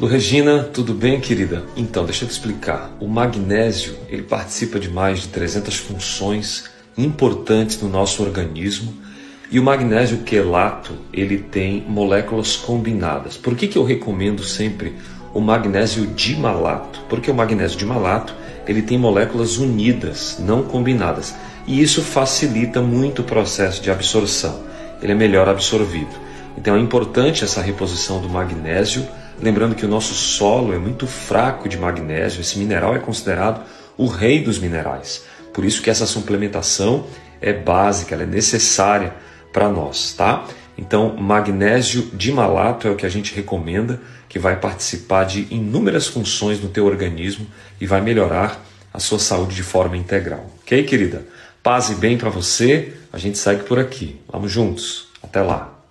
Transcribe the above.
Regina, tudo bem, querida? Então, deixa eu te explicar. O magnésio, ele participa de mais de 300 funções importantes no nosso organismo. E o magnésio quelato, ele tem moléculas combinadas. Por que, que eu recomendo sempre o magnésio dimalato? Porque o magnésio dimalato, ele tem moléculas unidas, não combinadas. E isso facilita muito o processo de absorção. Ele é melhor absorvido. Então é importante essa reposição do magnésio Lembrando que o nosso solo é muito fraco de magnésio, esse mineral é considerado o rei dos minerais. Por isso que essa suplementação é básica, ela é necessária para nós, tá? Então, magnésio dimalato é o que a gente recomenda, que vai participar de inúmeras funções no teu organismo e vai melhorar a sua saúde de forma integral. OK, querida? Paz e bem para você. A gente segue por aqui. Vamos juntos. Até lá.